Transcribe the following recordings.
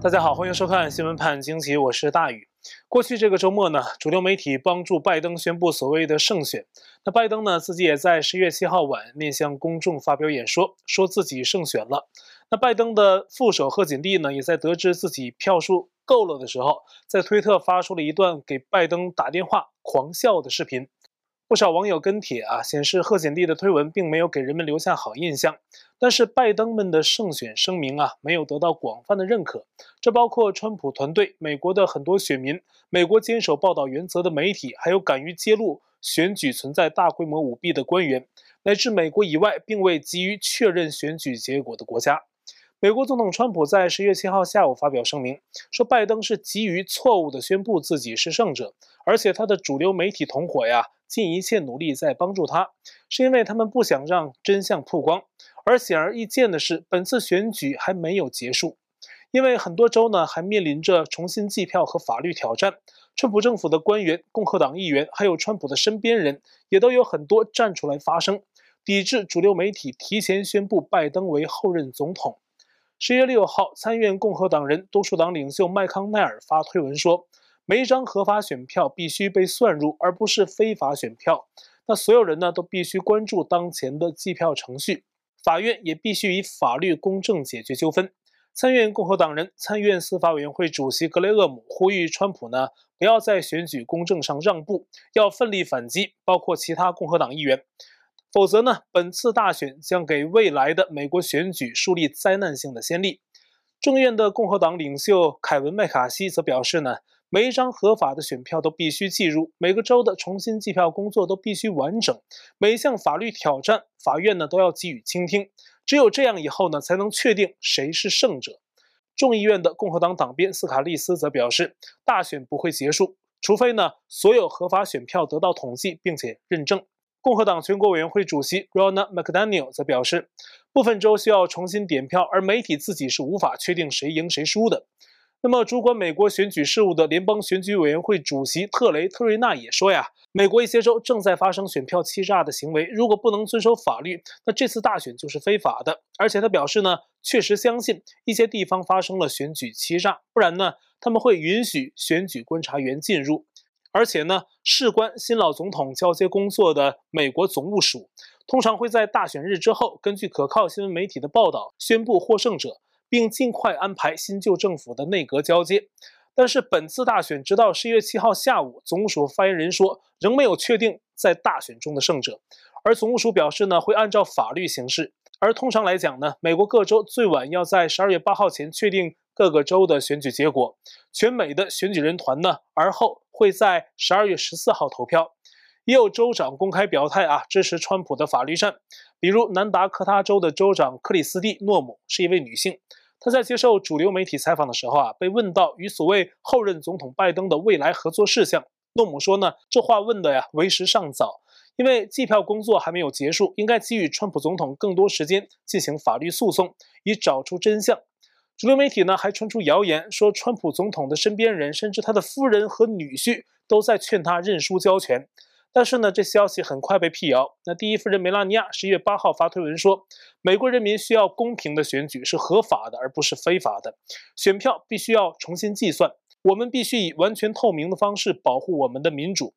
大家好，欢迎收看新闻判惊奇，我是大宇。过去这个周末呢，主流媒体帮助拜登宣布所谓的胜选。那拜登呢，自己也在十月七号晚面向公众发表演说，说自己胜选了。那拜登的副手贺锦丽呢，也在得知自己票数够了的时候，在推特发出了一段给拜登打电话狂笑的视频。不少网友跟帖啊，显示贺锦丽的推文并没有给人们留下好印象。但是拜登们的胜选声明啊，没有得到广泛的认可。这包括川普团队、美国的很多选民、美国坚守报道原则的媒体，还有敢于揭露选举存在大规模舞弊的官员，乃至美国以外并未急于确认选举结果的国家。美国总统川普在十月七号下午发表声明，说拜登是急于错误地宣布自己是胜者，而且他的主流媒体同伙呀。尽一切努力在帮助他，是因为他们不想让真相曝光。而显而易见的是，本次选举还没有结束，因为很多州呢还面临着重新计票和法律挑战。川普政府的官员、共和党议员，还有川普的身边人，也都有很多站出来发声，抵制主流媒体提前宣布拜登为后任总统。十月六号，参院共和党人多数党领袖麦康奈尔发推文说。每一张合法选票必须被算入，而不是非法选票。那所有人呢都必须关注当前的计票程序，法院也必须以法律公正解决纠纷。参院共和党人、参院司法委员会主席格雷厄姆呼吁川普呢不要在选举公正上让步，要奋力反击，包括其他共和党议员。否则呢，本次大选将给未来的美国选举树立灾难性的先例。众议院的共和党领袖凯文麦卡锡则表示呢。每一张合法的选票都必须计入，每个州的重新计票工作都必须完整，每一项法律挑战，法院呢都要给予倾听。只有这样以后呢，才能确定谁是胜者。众议院的共和党党鞭斯卡利斯则表示，大选不会结束，除非呢所有合法选票得到统计并且认证。共和党全国委员会主席 Ronna McDaniel 则表示，部分州需要重新点票，而媒体自己是无法确定谁赢谁输的。那么，主管美国选举事务的联邦选举委员会主席特雷特瑞纳也说呀，美国一些州正在发生选票欺诈的行为，如果不能遵守法律，那这次大选就是非法的。而且他表示呢，确实相信一些地方发生了选举欺诈，不然呢，他们会允许选举观察员进入。而且呢，事关新老总统交接工作的美国总务署，通常会在大选日之后，根据可靠新闻媒体的报道，宣布获胜者。并尽快安排新旧政府的内阁交接，但是本次大选直到十一月七号下午，总务署发言人说仍没有确定在大选中的胜者，而总务署表示呢会按照法律行事，而通常来讲呢，美国各州最晚要在十二月八号前确定各个州的选举结果，全美的选举人团呢而后会在十二月十四号投票。也有州长公开表态啊，支持川普的法律战。比如南达科他州的州长克里斯蒂诺姆是一位女性，她在接受主流媒体采访的时候啊，被问到与所谓后任总统拜登的未来合作事项，诺姆说呢，这话问的呀为时尚早，因为计票工作还没有结束，应该给予川普总统更多时间进行法律诉讼，以找出真相。主流媒体呢还传出谣言，说川普总统的身边人，甚至他的夫人和女婿都在劝他认输交权。但是呢，这消息很快被辟谣。那第一夫人梅拉尼亚十一月八号发推文说：“美国人民需要公平的选举，是合法的，而不是非法的。选票必须要重新计算，我们必须以完全透明的方式保护我们的民主。”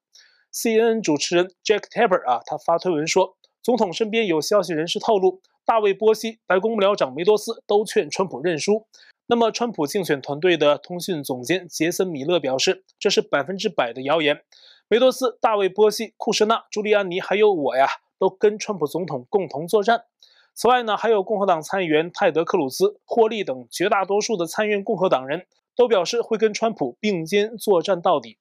CNN 主持人 Jack Tapper 啊，他发推文说：“总统身边有消息人士透露，大卫波西、白宫幕僚长梅多斯都劝川普认输。”那么，川普竞选团队的通讯总监杰森米勒表示：“这是百分之百的谣言。”梅多斯、大卫·波西、库什纳、朱利安尼，还有我呀，都跟川普总统共同作战。此外呢，还有共和党参议员泰德·克鲁兹、霍利等绝大多数的参院共和党人都表示会跟川普并肩作战到底。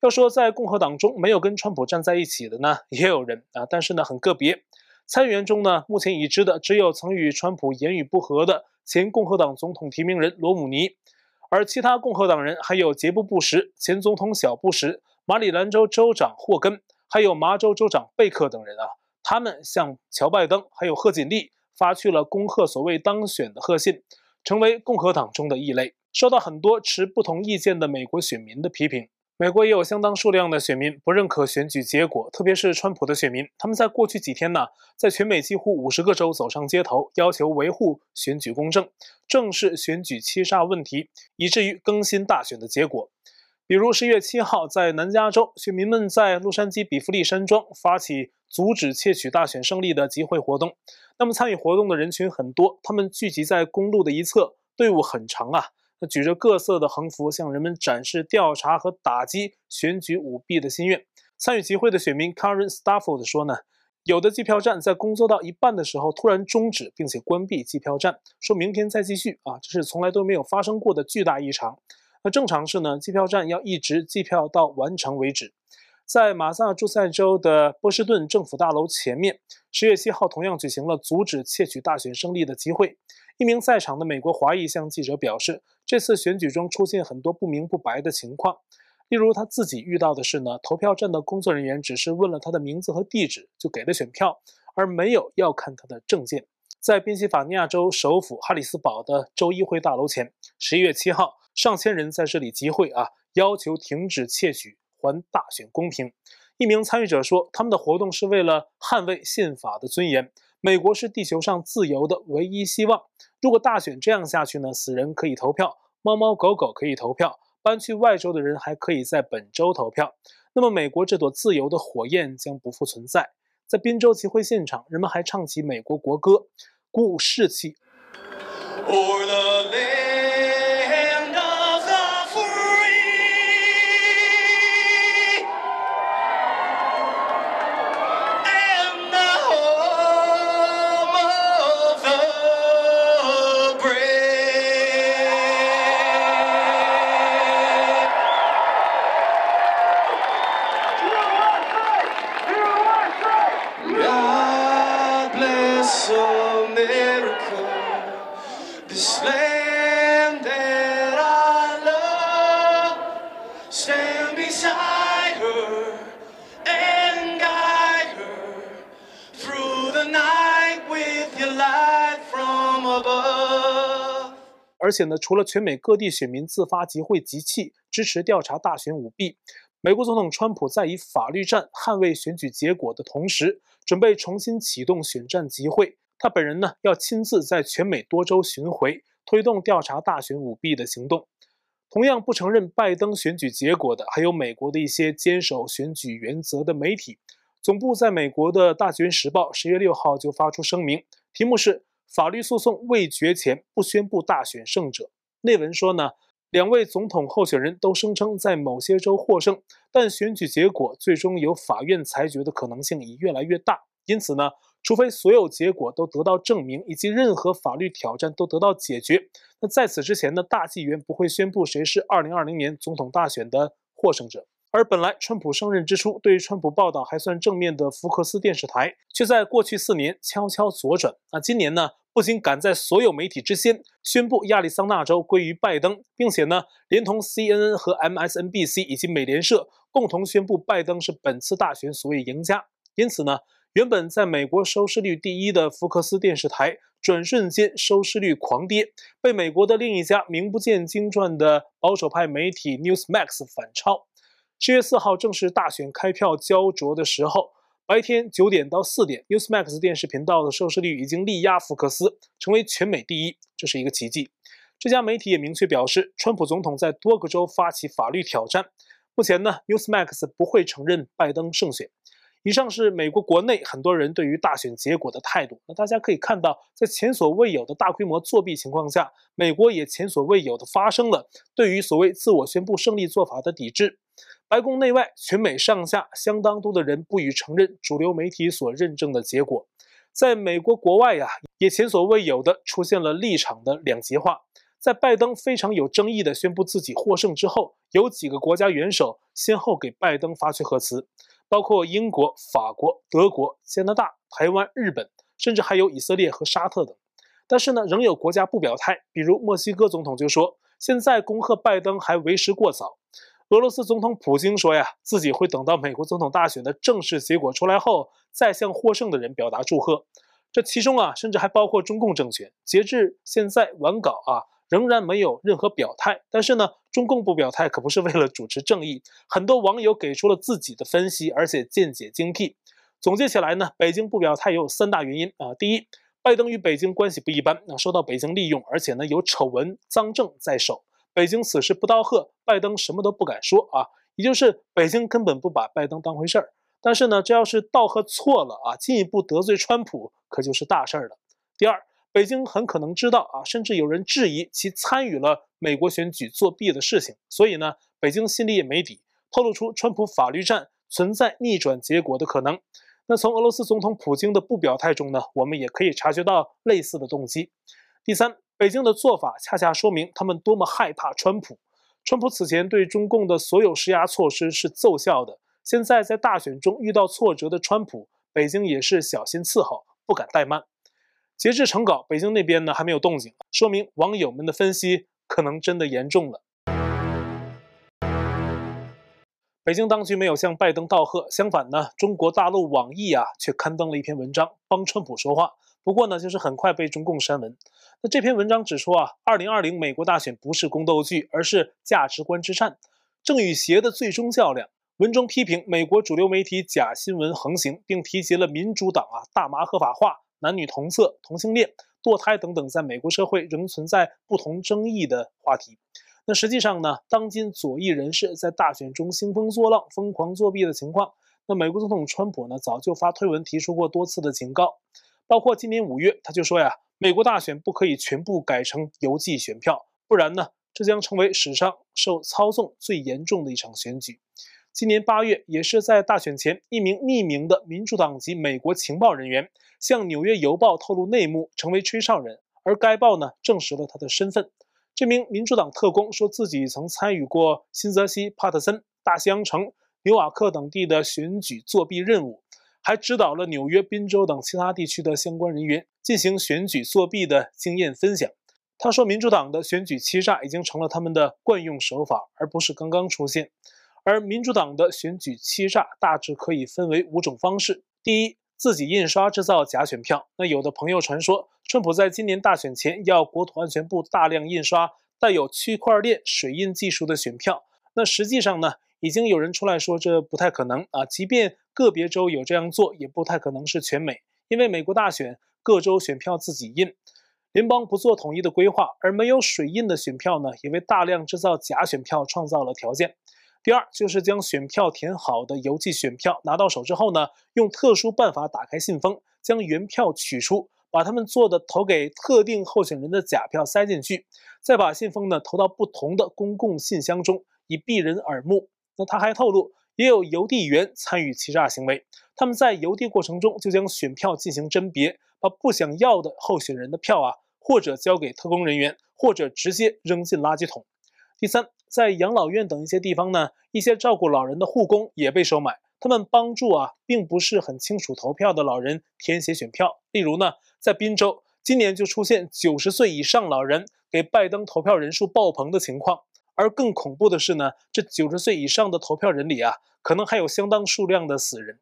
要说在共和党中没有跟川普站在一起的呢，也有人啊，但是呢，很个别。参议员中呢，目前已知的只有曾与川普言语不合的前共和党总统提名人罗姆尼，而其他共和党人还有杰布·布什、前总统小布什。马里兰州州长霍根，还有麻州州长贝克等人啊，他们向乔拜登还有贺锦丽发去了恭贺所谓当选的贺信，成为共和党中的异类，受到很多持不同意见的美国选民的批评。美国也有相当数量的选民不认可选举结果，特别是川普的选民。他们在过去几天呢，在全美几乎五十个州走上街头，要求维护选举公正，正视选举欺诈问题，以至于更新大选的结果。比如十一月七号，在南加州，选民们在洛杉矶比弗利山庄发起阻止窃取大选胜利的集会活动。那么参与活动的人群很多，他们聚集在公路的一侧，队伍很长啊。他举着各色的横幅，向人们展示调查和打击选举舞弊的心愿。参与集会的选民 Karen Stafford 说呢，有的计票站在工作到一半的时候突然终止，并且关闭计票站，说明天再继续啊，这是从来都没有发生过的巨大异常。那正常是呢，计票站要一直计票到完成为止。在马萨诸塞州的波士顿政府大楼前面，十月七号同样举行了阻止窃取大选胜利的集会。一名在场的美国华裔向记者表示，这次选举中出现很多不明不白的情况，例如他自己遇到的是呢，投票站的工作人员只是问了他的名字和地址就给了选票，而没有要看他的证件。在宾夕法尼亚州首府哈里斯堡的州议会大楼前，十一月七号，上千人在这里集会啊，要求停止窃取，还大选公平。一名参与者说，他们的活动是为了捍卫宪法的尊严。美国是地球上自由的唯一希望。如果大选这样下去呢？死人可以投票，猫猫狗狗可以投票，搬去外州的人还可以在本州投票。那么，美国这朵自由的火焰将不复存在。在宾州集会现场，人们还唱起美国国歌，鼓舞士气。Erica the slam that i love. Stand beside her and guide her through the night with your light from above. 而且呢除了全美各地选民自发集会集气支持调查大选舞弊美国总统川普在以法律战捍卫选举结果的同时准备重新启动选战集会。他本人呢，要亲自在全美多州巡回，推动调查大选舞弊的行动。同样不承认拜登选举结果的，还有美国的一些坚守选举原则的媒体。总部在美国的《大选时报》十月六号就发出声明，题目是。法律诉讼未决前不宣布大选胜者。内文说呢，两位总统候选人都声称在某些州获胜，但选举结果最终由法院裁决的可能性已越来越大。因此呢，除非所有结果都得到证明，以及任何法律挑战都得到解决，那在此之前呢，大纪元不会宣布谁是2020年总统大选的获胜者。而本来川普上任之初，对于川普报道还算正面的福克斯电视台，却在过去四年悄悄左转。那今年呢，不仅赶在所有媒体之先宣布亚利桑那州归于拜登，并且呢，连同 CNN 和 MSNBC 以及美联社共同宣布拜登是本次大选所谓赢家。因此呢，原本在美国收视率第一的福克斯电视台，转瞬间收视率狂跌，被美国的另一家名不见经传的保守派媒体 Newsmax 反超。十月四号正是大选开票焦灼的时候，白天九点到四点，Newsmax 电视频道的收视率已经力压福克斯，成为全美第一，这是一个奇迹。这家媒体也明确表示，川普总统在多个州发起法律挑战。目前呢，Newsmax 不会承认拜登胜选。以上是美国国内很多人对于大选结果的态度。那大家可以看到，在前所未有的大规模作弊情况下，美国也前所未有的发生了对于所谓自我宣布胜利做法的抵制。白宫内外，全美上下相当多的人不予承认主流媒体所认证的结果。在美国国外呀、也前所未有的出现了立场的两极化。在拜登非常有争议的宣布自己获胜之后，有几个国家元首先后给拜登发去贺词，包括英国、法国、德国、加拿大、台湾、日本，甚至还有以色列和沙特等。但是呢，仍有国家不表态，比如墨西哥总统就说，现在恭贺拜登还为时过早。俄罗斯总统普京说呀，自己会等到美国总统大选的正式结果出来后，再向获胜的人表达祝贺。这其中啊，甚至还包括中共政权。截至现在完稿啊，仍然没有任何表态。但是呢，中共不表态可不是为了主持正义，很多网友给出了自己的分析，而且见解精辟。总结起来呢，北京不表态有三大原因啊。第一，拜登与北京关系不一般，那，受到北京利用，而且呢有丑闻脏证在手。北京此时不道贺，拜登什么都不敢说啊，也就是北京根本不把拜登当回事儿。但是呢，这要是道贺错了啊，进一步得罪川普，可就是大事儿了。第二，北京很可能知道啊，甚至有人质疑其参与了美国选举作弊的事情，所以呢，北京心里也没底，透露出川普法律战存在逆转结果的可能。那从俄罗斯总统普京的不表态中呢，我们也可以察觉到类似的动机。第三，北京的做法恰恰说明他们多么害怕川普。川普此前对中共的所有施压措施是奏效的。现在在大选中遇到挫折的川普，北京也是小心伺候，不敢怠慢。截至成稿，北京那边呢还没有动静，说明网友们的分析可能真的严重了。北京当局没有向拜登道贺，相反呢，中国大陆网易啊却刊登了一篇文章帮川普说话。不过呢，就是很快被中共删文。那这篇文章指出啊，二零二零美国大选不是宫斗剧，而是价值观之战，正与邪的最终较量。文中批评美国主流媒体假新闻横行，并提及了民主党啊大麻合法化、男女同色、同性恋、堕胎等等，在美国社会仍存在不同争议的话题。那实际上呢，当今左翼人士在大选中兴风作浪、疯狂作弊的情况，那美国总统川普呢早就发推文提出过多次的警告，包括今年五月他就说呀，美国大选不可以全部改成邮寄选票，不然呢，这将成为史上受操纵最严重的一场选举。今年八月，也是在大选前，一名匿名的民主党籍美国情报人员向《纽约邮报》透露内幕，成为吹哨人。而该报呢，证实了他的身份。这名民主党特工说自己曾参与过新泽西、帕特森、大西洋城、纽瓦克等地的选举作弊任务，还指导了纽约、宾州等其他地区的相关人员进行选举作弊的经验分享。他说，民主党的选举欺诈已经成了他们的惯用手法，而不是刚刚出现。而民主党的选举欺诈大致可以分为五种方式：第一，自己印刷制造假选票。那有的朋友传说，川普在今年大选前要国土安全部大量印刷带有区块链水印技术的选票。那实际上呢，已经有人出来说这不太可能啊。即便个别州有这样做，也不太可能是全美，因为美国大选各州选票自己印，联邦不做统一的规划，而没有水印的选票呢，也为大量制造假选票创造了条件。第二就是将选票填好的邮寄选票拿到手之后呢，用特殊办法打开信封，将原票取出，把他们做的投给特定候选人的假票塞进去，再把信封呢投到不同的公共信箱中，以避人耳目。那他还透露，也有邮递员参与欺诈行为，他们在邮递过程中就将选票进行甄别，把不想要的候选人的票啊，或者交给特工人员，或者直接扔进垃圾桶。第三。在养老院等一些地方呢，一些照顾老人的护工也被收买，他们帮助啊，并不是很清楚投票的老人填写选票。例如呢，在宾州，今年就出现九十岁以上老人给拜登投票人数爆棚的情况。而更恐怖的是呢，这九十岁以上的投票人里啊，可能还有相当数量的死人。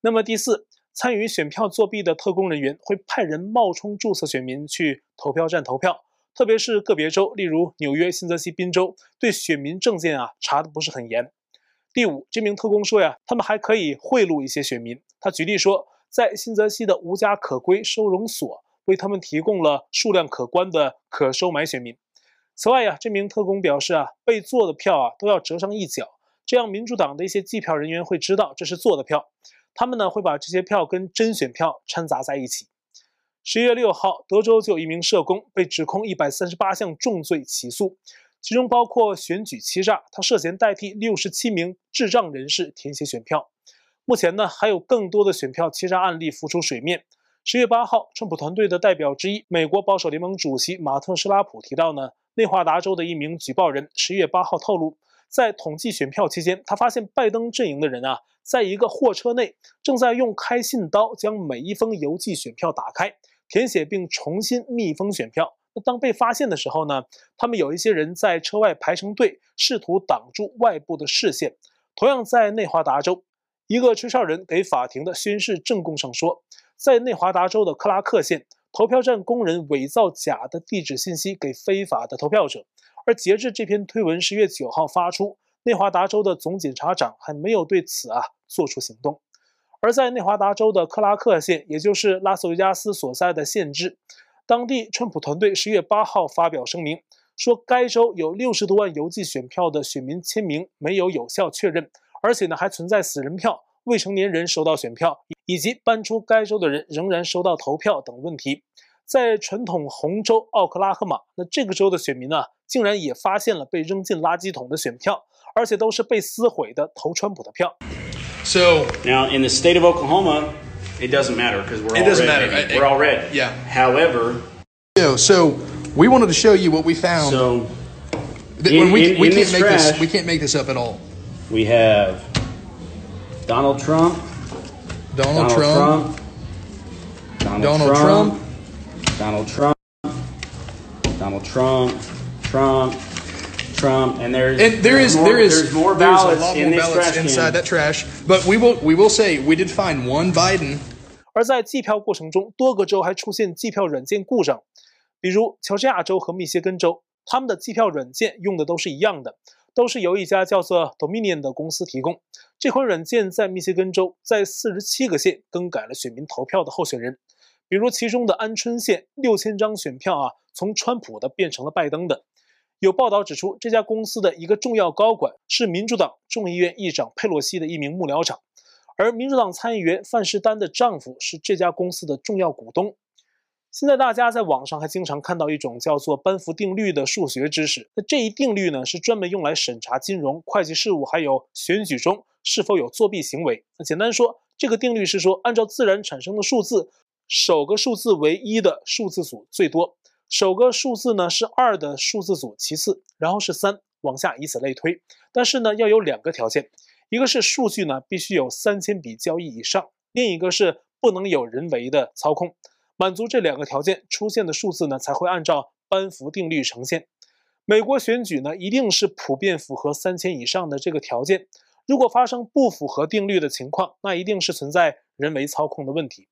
那么第四，参与选票作弊的特工人员会派人冒充注册选民去投票站投票。特别是个别州，例如纽约、新泽西、宾州，对选民证件啊查的不是很严。第五，这名特工说呀，他们还可以贿赂一些选民。他举例说，在新泽西的无家可归收容所为他们提供了数量可观的可收买选民。此外呀，这名特工表示啊，被做的票啊都要折上一角，这样民主党的一些计票人员会知道这是做的票，他们呢会把这些票跟真选票掺杂在一起。十一月六号，德州就有一名社工被指控一百三十八项重罪起诉，其中包括选举欺诈，他涉嫌代替六十七名智障人士填写选票。目前呢，还有更多的选票欺诈案例浮出水面。十月八号，川普团队的代表之一，美国保守联盟主席马特·施拉普提到呢，内华达州的一名举报人十月八号透露，在统计选票期间，他发现拜登阵营的人啊，在一个货车内正在用开信刀将每一封邮寄选票打开。填写并重新密封选票。那当被发现的时候呢，他们有一些人在车外排成队，试图挡住外部的视线。同样在内华达州，一个吹哨人给法庭的宣誓证供上说，在内华达州的克拉克县，投票站工人伪造假的地址信息给非法的投票者，而截至这篇推文十月九号发出，内华达州的总检察长还没有对此啊做出行动。而在内华达州的克拉克县，也就是拉斯维加斯所在的县治，当地川普团队十月八号发表声明，说该州有六十多万邮寄选票的选民签名没有有效确认，而且呢还存在死人票、未成年人收到选票以及搬出该州的人仍然收到投票等问题。在传统红州奥克拉荷马，那这个州的选民呢，竟然也发现了被扔进垃圾桶的选票，而且都是被撕毁的投川普的票。So now in the state of Oklahoma, it doesn't matter because we're it all doesn't red. Matter. We're all red. Yeah. However, so we wanted to show you what we found. So in, we, in, we in can't make trash, this we can't make this up at all. We have Donald Trump. Donald, Donald Trump. Trump. Donald, Donald Trump. Trump. Donald Trump, Donald Trump, Trump, Trump, and there's and there is more, there is there's more ballots, there's in more ballots inside that trash. But we will we will say we did find one Biden. 而在计票过程中，多个州还出现计票软件故障，比如乔治亚州和密歇根州，他们的计票软件用的都是一样的，都是由一家叫做 Dominion 的公司提供。这款软件在密歇根州在四十七个县更改了选民投票的候选人。比如其中的安春县六千张选票啊，从川普的变成了拜登的。有报道指出，这家公司的一个重要高管是民主党众议院议长佩洛西的一名幕僚长，而民主党参议员范士丹的丈夫是这家公司的重要股东。现在大家在网上还经常看到一种叫做班福定律的数学知识，那这一定律呢是专门用来审查金融、会计事务还有选举中是否有作弊行为。那简单说，这个定律是说，按照自然产生的数字。首个数字为一的数字组最多，首个数字呢是二的数字组其次，然后是三，往下以此类推。但是呢要有两个条件，一个是数据呢必须有三千笔交易以上，另一个是不能有人为的操控。满足这两个条件，出现的数字呢才会按照班福定律呈现。美国选举呢一定是普遍符合三千以上的这个条件，如果发生不符合定律的情况，那一定是存在人为操控的问题。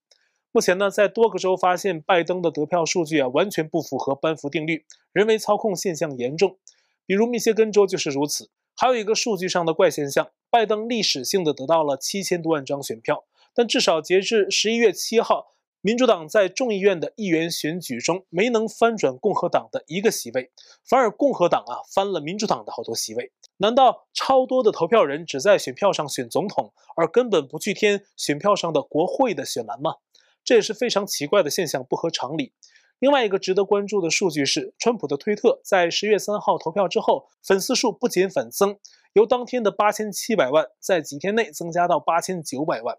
目前呢，在多个州发现拜登的得票数据啊，完全不符合班福定律，人为操控现象严重。比如密歇根州就是如此。还有一个数据上的怪现象，拜登历史性的得到了七千多万张选票，但至少截至十一月七号，民主党在众议院的议员选举中没能翻转共和党的一个席位，反而共和党啊翻了民主党的好多席位。难道超多的投票人只在选票上选总统，而根本不去填选票上的国会的选栏吗？这也是非常奇怪的现象，不合常理。另外一个值得关注的数据是，川普的推特在十月三号投票之后，粉丝数不减反增，由当天的八千七百万，在几天内增加到八千九百万。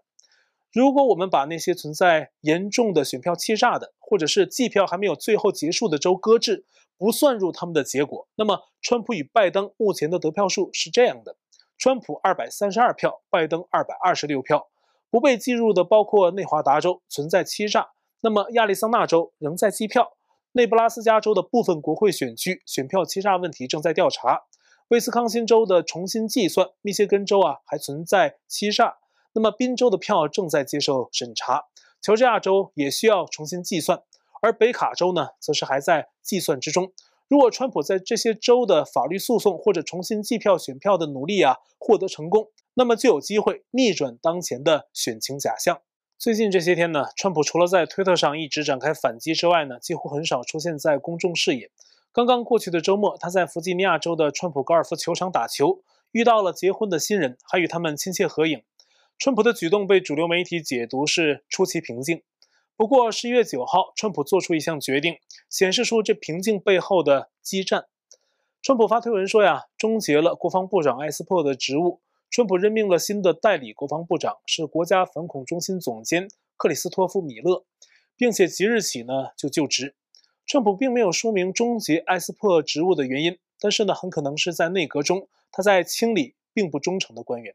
如果我们把那些存在严重的选票欺诈的，或者是计票还没有最后结束的州搁置，不算入他们的结果，那么川普与拜登目前的得票数是这样的：川普二百三十二票，拜登二百二十六票。不被计入的包括内华达州存在欺诈，那么亚利桑那州仍在计票，内布拉斯加州的部分国会选区选票欺诈问题正在调查，威斯康星州的重新计算，密歇根州啊还存在欺诈，那么宾州的票正在接受审查，乔治亚州也需要重新计算，而北卡州呢则是还在计算之中。如果川普在这些州的法律诉讼或者重新计票选票的努力啊获得成功，那么就有机会逆转当前的选情假象。最近这些天呢，川普除了在推特上一直展开反击之外呢，几乎很少出现在公众视野。刚刚过去的周末，他在弗吉尼亚州的川普高尔夫球场打球，遇到了结婚的新人，还与他们亲切合影。川普的举动被主流媒体解读是出奇平静。不过十一月九号，川普做出一项决定，显示出这平静背后的激战。川普发推文说呀，终结了国防部长埃斯珀的职务，川普任命了新的代理国防部长，是国家反恐中心总监克里斯托夫·米勒，并且即日起呢就就职。川普并没有说明终结埃斯珀职务的原因，但是呢，很可能是在内阁中他在清理并不忠诚的官员。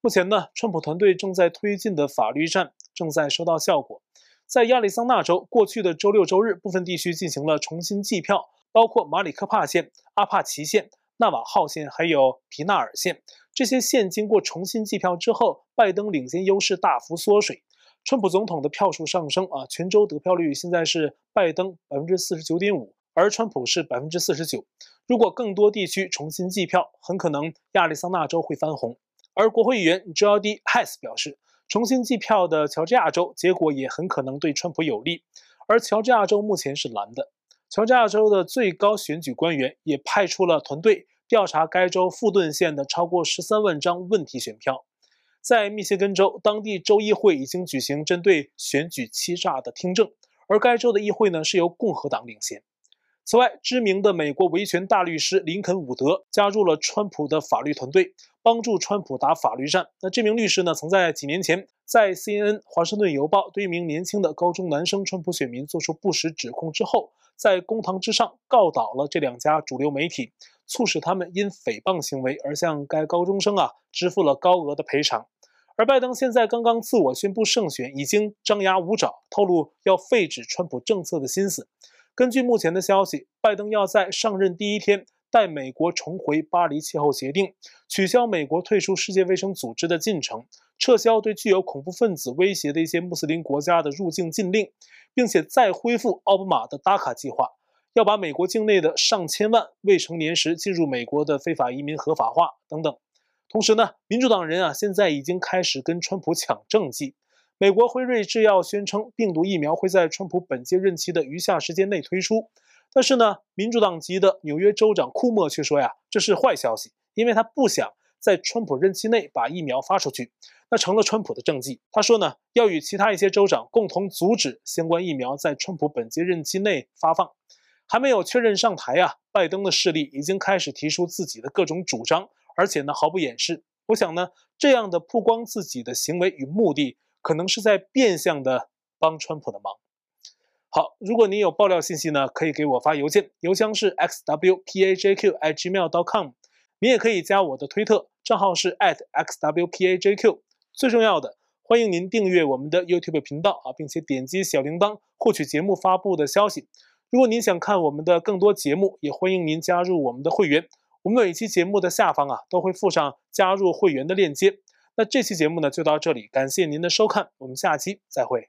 目前呢，川普团队正在推进的法律战正在收到效果。在亚利桑那州，过去的周六周日，部分地区进行了重新计票，包括马里科帕县、阿帕奇县、纳瓦号线，还有皮纳尔线。这些线经过重新计票之后，拜登领先优势大幅缩水，川普总统的票数上升啊，全州得票率现在是拜登百分之四十九点五，而川普是百分之四十九。如果更多地区重新计票，很可能亚利桑那州会翻红。而国会议员 Jody Hice 表示，重新计票的乔治亚州结果也很可能对川普有利。而乔治亚州目前是蓝的。乔治亚州的最高选举官员也派出了团队调查该州富顿县的超过十三万张问题选票。在密歇根州，当地州议会已经举行针对选举欺诈的听证。而该州的议会呢，是由共和党领衔。此外，知名的美国维权大律师林肯·伍德加入了川普的法律团队，帮助川普打法律战。那这名律师呢，曾在几年前在 CNN《华盛顿邮报》对一名年轻的高中男生川普选民做出不实指控之后，在公堂之上告倒了这两家主流媒体，促使他们因诽谤行为而向该高中生啊支付了高额的赔偿。而拜登现在刚刚自我宣布胜选，已经张牙舞爪，透露要废止川普政策的心思。根据目前的消息，拜登要在上任第一天带美国重回巴黎气候协定，取消美国退出世界卫生组织的进程，撤销对具有恐怖分子威胁的一些穆斯林国家的入境禁令，并且再恢复奥巴马的达卡计划，要把美国境内的上千万未成年时进入美国的非法移民合法化等等。同时呢，民主党人啊，现在已经开始跟川普抢政绩。美国辉瑞制药宣称，病毒疫苗会在川普本届任期的余下时间内推出。但是呢，民主党籍的纽约州长库莫却说呀，这是坏消息，因为他不想在川普任期内把疫苗发出去，那成了川普的政绩。他说呢，要与其他一些州长共同阻止相关疫苗在川普本届任期内发放。还没有确认上台啊，拜登的势力已经开始提出自己的各种主张。而且呢，毫不掩饰。我想呢，这样的曝光自己的行为与目的，可能是在变相的帮川普的忙。好，如果你有爆料信息呢，可以给我发邮件，邮箱是 xwpajq@gmail.com。你也可以加我的推特账号是 @xwpajq。最重要的，欢迎您订阅我们的 YouTube 频道啊，并且点击小铃铛获取节目发布的消息。如果您想看我们的更多节目，也欢迎您加入我们的会员。我们每期节目的下方啊，都会附上加入会员的链接。那这期节目呢，就到这里，感谢您的收看，我们下期再会。